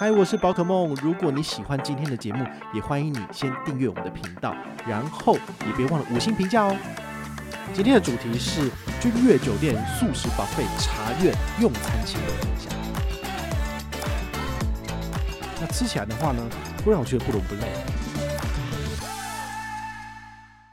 嗨，我是宝可梦。如果你喜欢今天的节目，也欢迎你先订阅我们的频道，然后也别忘了五星评价哦。今天的主题是君悦酒店素食宝贝茶苑用餐心得分享。那吃起来的话呢，会让我觉得不伦不类。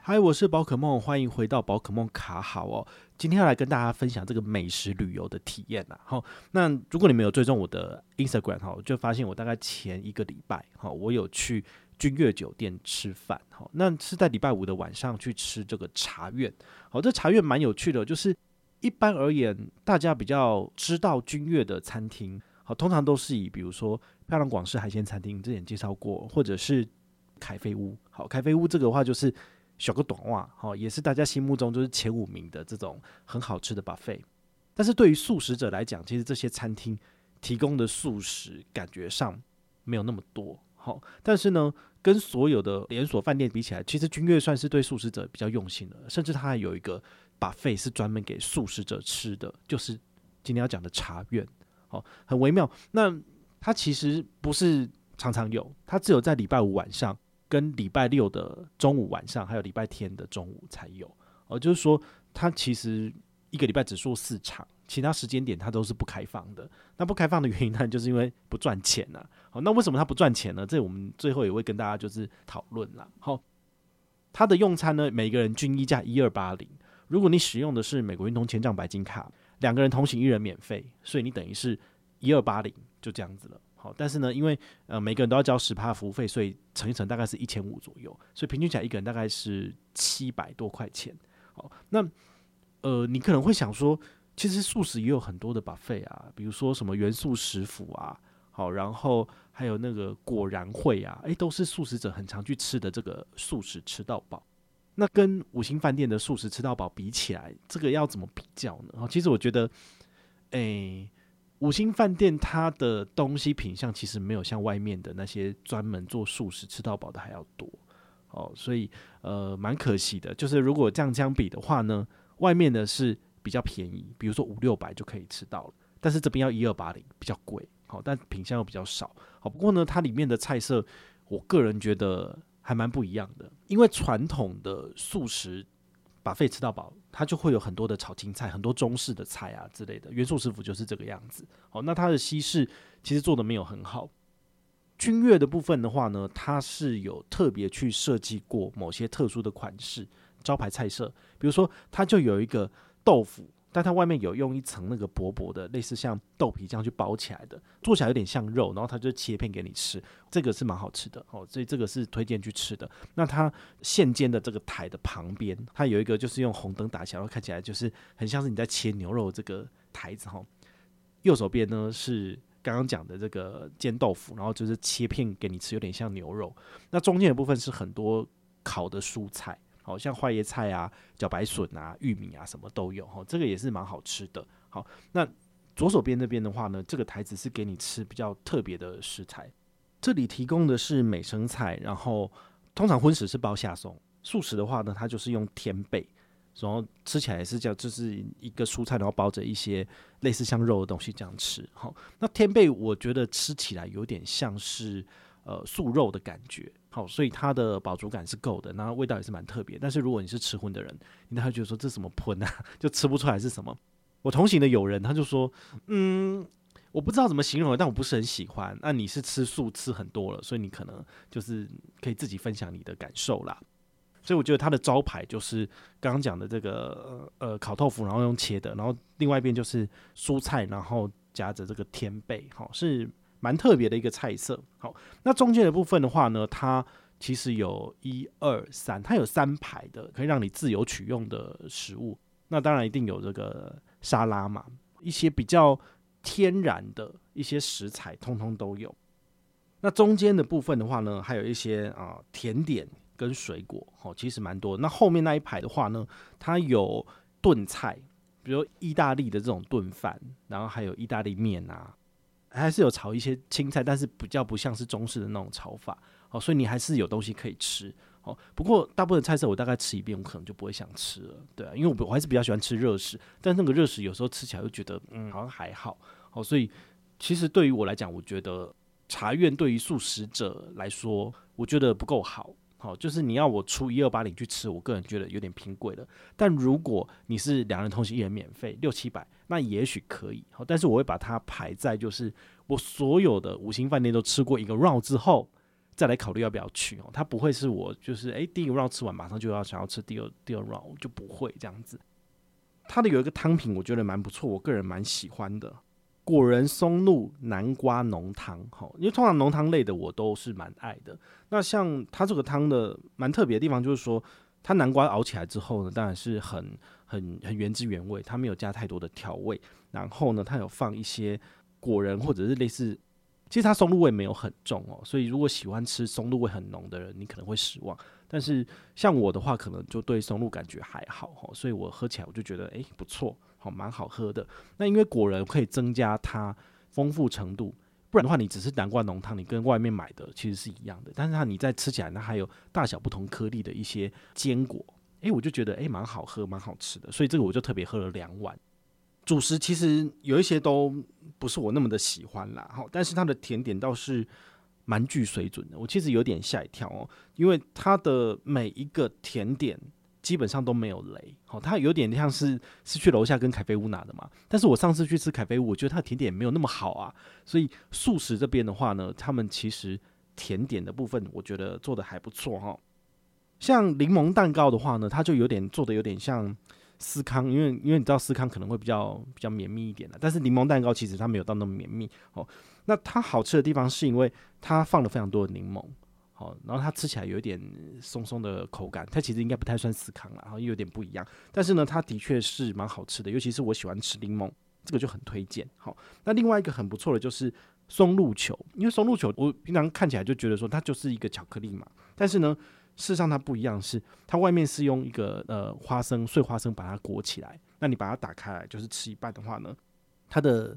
嗨，我是宝可梦，欢迎回到宝可梦卡好哦。今天要来跟大家分享这个美食旅游的体验呐。好，那如果你没有追踪我的 Instagram 哈，就发现我大概前一个礼拜哈，我有去君悦酒店吃饭。好，那是在礼拜五的晚上去吃这个茶苑。好，这茶苑蛮有趣的，就是一般而言，大家比较知道君悦的餐厅，好，通常都是以比如说漂亮广式海鲜餐厅之前介绍过，或者是凯菲屋。好，凯菲屋这个话就是。小个短袜，好，也是大家心目中就是前五名的这种很好吃的 buffet。但是对于素食者来讲，其实这些餐厅提供的素食感觉上没有那么多，好。但是呢，跟所有的连锁饭店比起来，其实君悦算是对素食者比较用心的，甚至它还有一个 buffet 是专门给素食者吃的，就是今天要讲的茶院，好，很微妙。那它其实不是常常有，它只有在礼拜五晚上。跟礼拜六的中午、晚上，还有礼拜天的中午才有哦，就是说，它其实一个礼拜只做四场，其他时间点它都是不开放的。那不开放的原因呢，就是因为不赚钱呐。好，那为什么它不赚钱呢？这我们最后也会跟大家就是讨论啦。好，它的用餐呢，每个人均一价一二八零。如果你使用的是美国运通千帐白金卡，两个人同行一人免费，所以你等于是一二八零，就这样子了。但是呢，因为呃每个人都要交十趴服务费，所以乘一乘大概是一千五左右，所以平均起来一个人大概是七百多块钱。好，那呃你可能会想说，其实素食也有很多的 buffet 啊，比如说什么元素食府啊，好，然后还有那个果然会啊，诶，都是素食者很常去吃的这个素食吃到饱。那跟五星饭店的素食吃到饱比起来，这个要怎么比较呢？其实我觉得，诶。五星饭店它的东西品相其实没有像外面的那些专门做素食吃到饱的还要多哦，所以呃蛮可惜的。就是如果这样相比的话呢，外面的是比较便宜，比如说五六百就可以吃到了，但是这边要一二八零，比较贵。好，但品相又比较少。好，不过呢，它里面的菜色，我个人觉得还蛮不一样的，因为传统的素食。把费吃到饱，它就会有很多的炒青菜，很多中式的菜啊之类的。元素师傅就是这个样子。好，那它的西式其实做的没有很好。君悦的部分的话呢，它是有特别去设计过某些特殊的款式，招牌菜色，比如说它就有一个豆腐。但它外面有用一层那个薄薄的，类似像豆皮这样去包起来的，做起来有点像肉，然后它就切片给你吃，这个是蛮好吃的哦，所以这个是推荐去吃的。那它现煎的这个台的旁边，它有一个就是用红灯打起来，然后看起来就是很像是你在切牛肉这个台子哈。右手边呢是刚刚讲的这个煎豆腐，然后就是切片给你吃，有点像牛肉。那中间的部分是很多烤的蔬菜。好像花椰菜啊、茭白笋啊、玉米啊，什么都有哈，这个也是蛮好吃的。好，那左手边那边的话呢，这个台子是给你吃比较特别的食材。这里提供的是美生菜，然后通常荤食是包下送，素食的话呢，它就是用天贝，然后吃起来也是叫就是一个蔬菜，然后包着一些类似像肉的东西这样吃。好，那天贝我觉得吃起来有点像是呃素肉的感觉。好，所以它的饱足感是够的，然后味道也是蛮特别。但是如果你是吃荤的人，你他会觉得说这什么喷啊，就吃不出来是什么。我同行的友人他就说，嗯，我不知道怎么形容，但我不是很喜欢。那你是吃素吃很多了，所以你可能就是可以自己分享你的感受啦。所以我觉得它的招牌就是刚刚讲的这个呃烤豆腐，然后用切的，然后另外一边就是蔬菜，然后夹着这个天贝，好是。蛮特别的一个菜色，好，那中间的部分的话呢，它其实有一二三，它有三排的可以让你自由取用的食物。那当然一定有这个沙拉嘛，一些比较天然的一些食材，通通都有。那中间的部分的话呢，还有一些啊、甜点跟水果，哦，其实蛮多。那后面那一排的话呢，它有炖菜，比如意大利的这种炖饭，然后还有意大利面啊，还是有炒一些青菜，但是比较不像是中式的那种炒法，哦，所以你还是有东西可以吃。哦，不过大部分菜色我大概吃一遍，我可能就不会想吃了，对啊，因为我我还是比较喜欢吃热食，但那个热食有时候吃起来又觉得，嗯，好像还好，哦，所以其实对于我来讲，我觉得茶院对于素食者来说，我觉得不够好，好，就是你要我出一二八零去吃，我个人觉得有点偏贵了。但如果你是两人同行一人免费六七百，那也许可以，好，但是我会把它排在就是我所有的五星饭店都吃过一个 round 之后。再来考虑要不要去哦，它不会是我就是诶、第一个 round 吃完马上就要想要吃第二第二 round 就不会这样子。它的有一个汤品我觉得蛮不错，我个人蛮喜欢的，果仁松露南瓜浓汤哈，因为通常浓汤类的我都是蛮爱的。那像它这个汤的蛮特别的地方就是说，它南瓜熬起来之后呢，当然是很很很原汁原味，它没有加太多的调味，然后呢，它有放一些果仁或者是类似。其实它松露味没有很重哦，所以如果喜欢吃松露味很浓的人，你可能会失望。但是像我的话，可能就对松露感觉还好哈，所以我喝起来我就觉得诶不错，好蛮好喝的。那因为果仁可以增加它丰富程度，不然的话你只是南瓜浓汤，你跟外面买的其实是一样的。但是它你在吃起来，它还有大小不同颗粒的一些坚果，诶，我就觉得诶蛮好喝，蛮好吃的。所以这个我就特别喝了两碗。主食其实有一些都不是我那么的喜欢啦，哈，但是它的甜点倒是蛮具水准的，我其实有点吓一跳哦，因为它的每一个甜点基本上都没有雷，好，它有点像是是去楼下跟凯菲屋拿的嘛，但是我上次去吃凯菲屋，我觉得它的甜点没有那么好啊，所以素食这边的话呢，他们其实甜点的部分我觉得做的还不错哈，像柠檬蛋糕的话呢，它就有点做的有点像。司康，因为因为你知道司康可能会比较比较绵密一点的，但是柠檬蛋糕其实它没有到那么绵密哦。那它好吃的地方是因为它放了非常多的柠檬，好，然后它吃起来有一点松松的口感，它其实应该不太算司康了，然后又有点不一样。但是呢，它的确是蛮好吃的，尤其是我喜欢吃柠檬，这个就很推荐。好，那另外一个很不错的就是松露球，因为松露球我平常看起来就觉得说它就是一个巧克力嘛，但是呢。事实上，它不一样，是它外面是用一个呃花生碎花生把它裹起来。那你把它打开来，就是吃一半的话呢，它的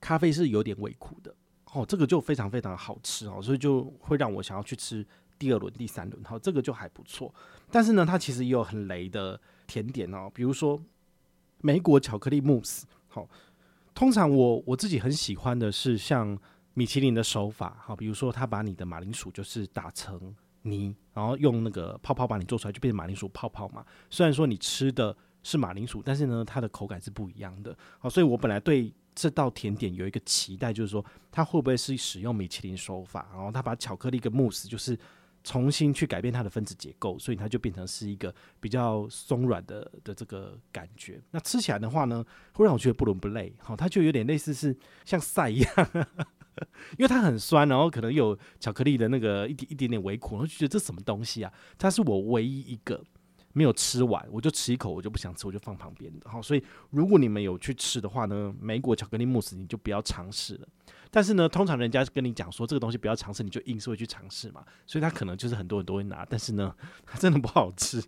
咖啡是有点微苦的哦，这个就非常非常好吃哦，所以就会让我想要去吃第二轮、第三轮。好，这个就还不错。但是呢，它其实也有很雷的甜点哦，比如说莓果巧克力慕斯。好，通常我我自己很喜欢的是像米其林的手法，好，比如说他把你的马铃薯就是打成。泥，然后用那个泡泡把你做出来，就变成马铃薯泡泡嘛。虽然说你吃的是马铃薯，但是呢，它的口感是不一样的。好，所以我本来对这道甜点有一个期待，就是说它会不会是使用米其林手法，然后它把巧克力跟慕斯就是重新去改变它的分子结构，所以它就变成是一个比较松软的的这个感觉。那吃起来的话呢，会让我觉得不伦不类。好，它就有点类似是像赛一样。因为它很酸，然后可能有巧克力的那个一点一点点微苦，我就觉得这什么东西啊？它是我唯一一个没有吃完，我就吃一口，我就不想吃，我就放旁边的。好，所以如果你们有去吃的话呢，莓果巧克力慕斯你就不要尝试了。但是呢，通常人家跟你讲说这个东西不要尝试，你就硬是会去尝试嘛。所以它可能就是很多人都会拿，但是呢，它真的不好吃，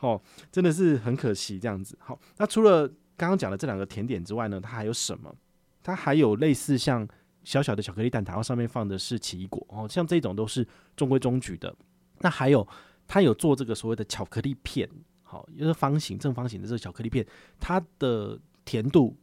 哦，真的是很可惜这样子。好，那除了刚刚讲的这两个甜点之外呢，它还有什么？它还有类似像。小小的巧克力蛋挞，然后上面放的是奇异果哦，像这种都是中规中矩的。那还有，它有做这个所谓的巧克力片，好，就是方形正方形的这个巧克力片，它的甜度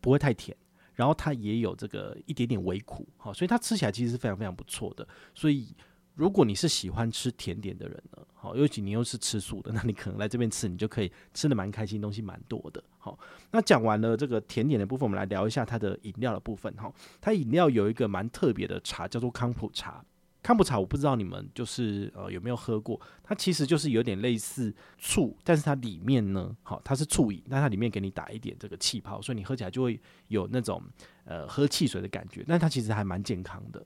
不会太甜，然后它也有这个一点点微苦，好，所以它吃起来其实是非常非常不错的。所以。如果你是喜欢吃甜点的人呢，好，尤其你又是吃素的，那你可能来这边吃，你就可以吃得蛮开心，东西蛮多的。好，那讲完了这个甜点的部分，我们来聊一下它的饮料的部分。哈，它饮料有一个蛮特别的茶，叫做康普茶。康普茶我不知道你们就是呃有没有喝过，它其实就是有点类似醋，但是它里面呢，好，它是醋饮，但它里面给你打一点这个气泡，所以你喝起来就会有那种呃喝汽水的感觉，但它其实还蛮健康的。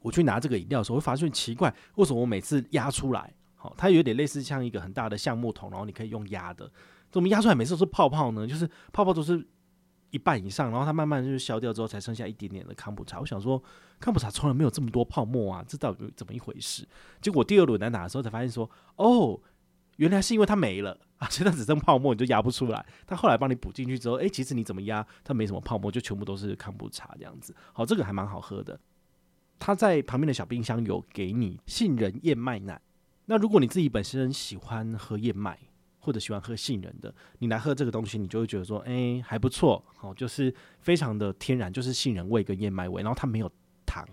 我去拿这个饮料的时候，会发现奇怪，为什么我每次压出来，好，它有点类似像一个很大的橡木桶，然后你可以用压的，怎么压出来每次都是泡泡呢？就是泡泡都是一半以上，然后它慢慢就是消掉之后，才剩下一点点的康普茶。我想说，康普茶从来没有这么多泡沫啊，这到底怎么一回事？结果第二轮来打的时候，才发现说，哦，原来是因为它没了 啊，所以它只剩泡沫，你就压不出来。它后来帮你补进去之后，哎，其实你怎么压，它没什么泡沫，就全部都是康普茶这样子。好，这个还蛮好喝的。它在旁边的小冰箱有给你杏仁燕麦奶。那如果你自己本身喜欢喝燕麦，或者喜欢喝杏仁的，你来喝这个东西，你就会觉得说，哎、还不错，好，就是非常的天然，就是杏仁味跟燕麦味，然后它没有糖，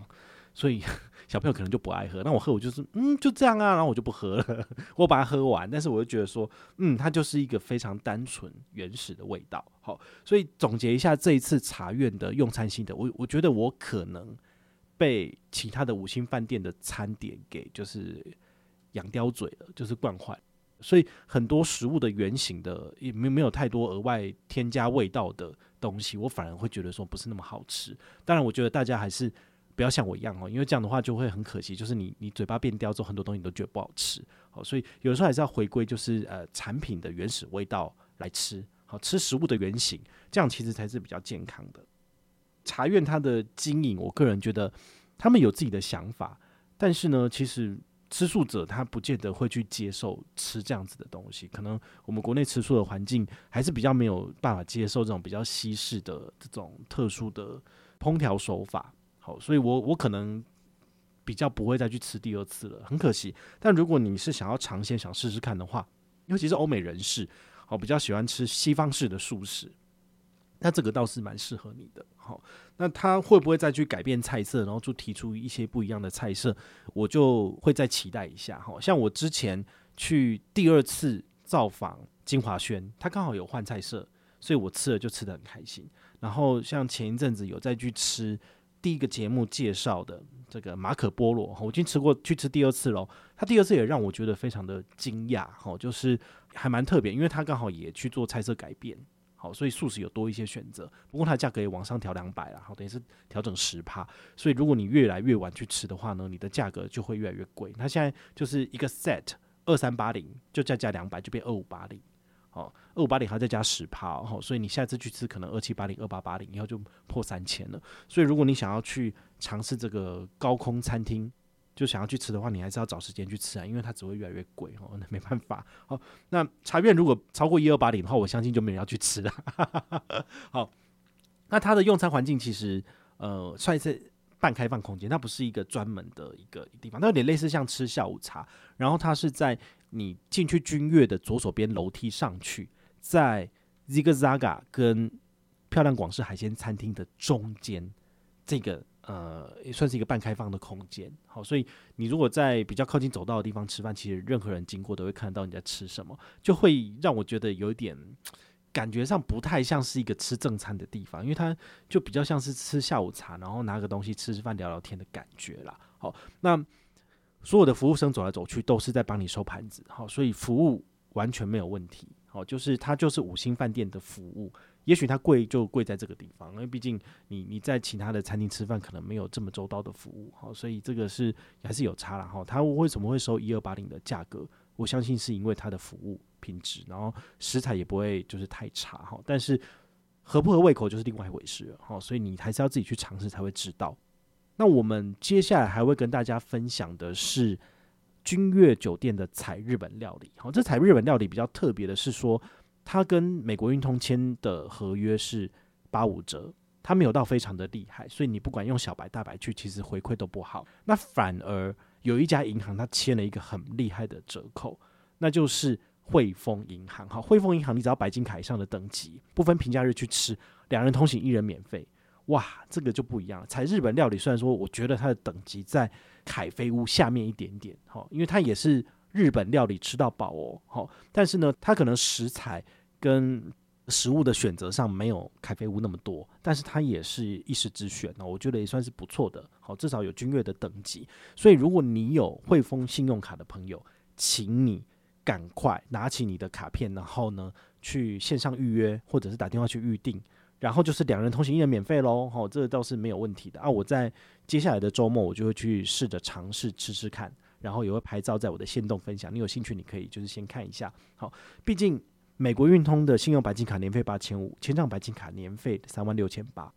所以 小朋友可能就不爱喝。那我喝，我就是，嗯，就这样啊，然后我就不喝了，我把它喝完，但是我就觉得说，嗯，它就是一个非常单纯原始的味道，好，所以总结一下这一次茶院的用餐心得，我我觉得我可能被其他的五星饭店的餐点给就是养刁嘴了，就是惯坏。所以很多食物的原型的也没没有太多额外添加味道的东西，我反而会觉得说不是那么好吃。当然，我觉得大家还是不要像我一样哦，因为这样的话就会很可惜，就是你你嘴巴变刁之后，很多东西你都觉得不好吃。好，所以有时候还是要回归，就是呃产品的原始味道来吃。好，吃食物的原型，这样其实才是比较健康的。茶院它的经营，我个人觉得他们有自己的想法，但是呢，其实。吃素者他不见得会去接受吃这样子的东西，可能我们国内吃素的环境还是比较没有办法接受这种比较西式的这种特殊的烹调手法。好，所以我我可能比较不会再去吃第二次了，很可惜。但如果你是想要尝鲜、想试试看的话，尤其是欧美人士，好，比较喜欢吃西方式的素食。那这个倒是蛮适合你的，好，那他会不会再去改变菜色，然后就提出一些不一样的菜色，我就会再期待一下，好，像我之前去第二次造访金华轩，他刚好有换菜色，所以我吃了就吃得很开心。然后像前一阵子有再去吃第一个节目介绍的这个马可波罗，我已经吃过去吃第二次了，他第二次也让我觉得非常的惊讶，好，就是还蛮特别，因为他刚好也去做菜色改变。所以素食有多一些选择，不过它的价格也往上调两百了，好，等于是调整十趴。所以如果你越来越晚去吃的话呢，你的价格就会越来越贵。它现在就是一个 set 二三八零，就再加两百就变二五八零，好，二五八零还要再加十趴，好，所以你下次去吃可能二七八零、二八八零，以后就破三千了。所以如果你想要去尝试这个高空餐厅，就想要去吃的话，你还是要找时间去吃啊，因为它只会越来越贵哦，那没办法。好，那茶院如果超过一二八零的话，我相信就没人要去吃了。好，那它的用餐环境其实呃算是半开放空间，它不是一个专门的一个地方，它有点类似像吃下午茶。然后它是在你进去君悦的左手边楼梯上去，在 Zigzaga 跟漂亮广式海鲜餐厅的中间这个。呃，也算是一个半开放的空间，好，所以你如果在比较靠近走道的地方吃饭，其实任何人经过都会看到你在吃什么，就会让我觉得有一点感觉上不太像是一个吃正餐的地方，因为它就比较像是吃下午茶，然后拿个东西吃吃饭聊聊天的感觉啦。好，那所有的服务生走来走去都是在帮你收盘子，好，所以服务完全没有问题，好，就是它就是五星饭店的服务。也许它贵就贵在这个地方，因为毕竟你你在其他的餐厅吃饭可能没有这么周到的服务，好，所以这个是还是有差了哈。它为什么会收一二八零的价格？我相信是因为它的服务品质，然后食材也不会就是太差哈。但是合不合胃口就是另外一回事了哈，所以你还是要自己去尝试才会知道。那我们接下来还会跟大家分享的是君悦酒店的采日本料理，好，这采日本料理比较特别的是说。他跟美国运通签的合约是八五折，他没有到非常的厉害，所以你不管用小白大白去，其实回馈都不好。那反而有一家银行，他签了一个很厉害的折扣，那就是汇丰银行。好，汇丰银行，你只要白金卡以上的等级，不分平假日去吃，两人同行一人免费。哇，这个就不一样了。采日本料理虽然说，我觉得它的等级在凯菲屋下面一点点，哈，因为它也是。日本料理吃到饱哦，好，但是呢，它可能食材跟食物的选择上没有凯菲屋那么多，但是它也是一时之选哦，我觉得也算是不错的，好，至少有君悦的等级。所以如果你有汇丰信用卡的朋友，请你赶快拿起你的卡片，然后呢去线上预约，或者是打电话去预定，然后就是两人同行一人免费喽，好，这个倒是没有问题的啊。我在接下来的周末，我就会去试着尝试吃吃看。然后也会拍照在我的线动分享，你有兴趣你可以就是先看一下。好，毕竟美国运通的信用白金卡年费八千五，千账白金卡年费三万六千八，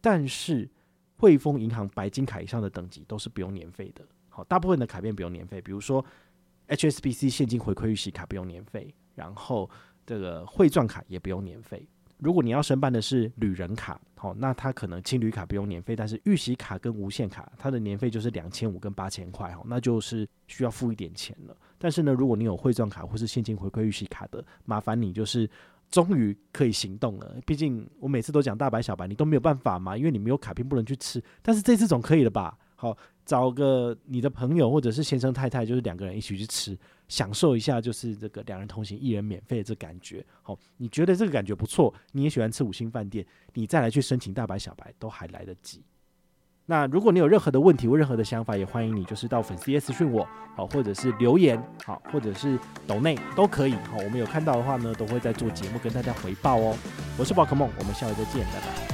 但是汇丰银行白金卡以上的等级都是不用年费的。好，大部分的卡片不用年费，比如说 HSBC 现金回馈预习卡不用年费，然后这个汇赚卡也不用年费。如果你要申办的是旅人卡，好，那它可能青旅卡不用年费，但是预习卡跟无限卡，它的年费就是两千五跟八千块，哈，那就是需要付一点钱了。但是呢，如果你有汇钻卡或是现金回馈预习卡的，麻烦你就是终于可以行动了。毕竟我每次都讲大白小白，你都没有办法嘛，因为你没有卡片不能去吃。但是这次总可以了吧？好，找个你的朋友或者是先生太太，就是两个人一起去吃。享受一下，就是这个两人同行一人免费的这感觉。好，你觉得这个感觉不错，你也喜欢吃五星饭店，你再来去申请大白小白都还来得及。那如果你有任何的问题或任何的想法，也欢迎你就是到粉丝私讯我，好，或者是留言，好，或者是抖内都可以。好，我们有看到的话呢，都会在做节目跟大家回报哦。我是宝可梦，我们下回再见，拜拜。